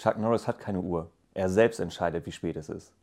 Chuck Norris hat keine Uhr. Er selbst entscheidet, wie spät es ist.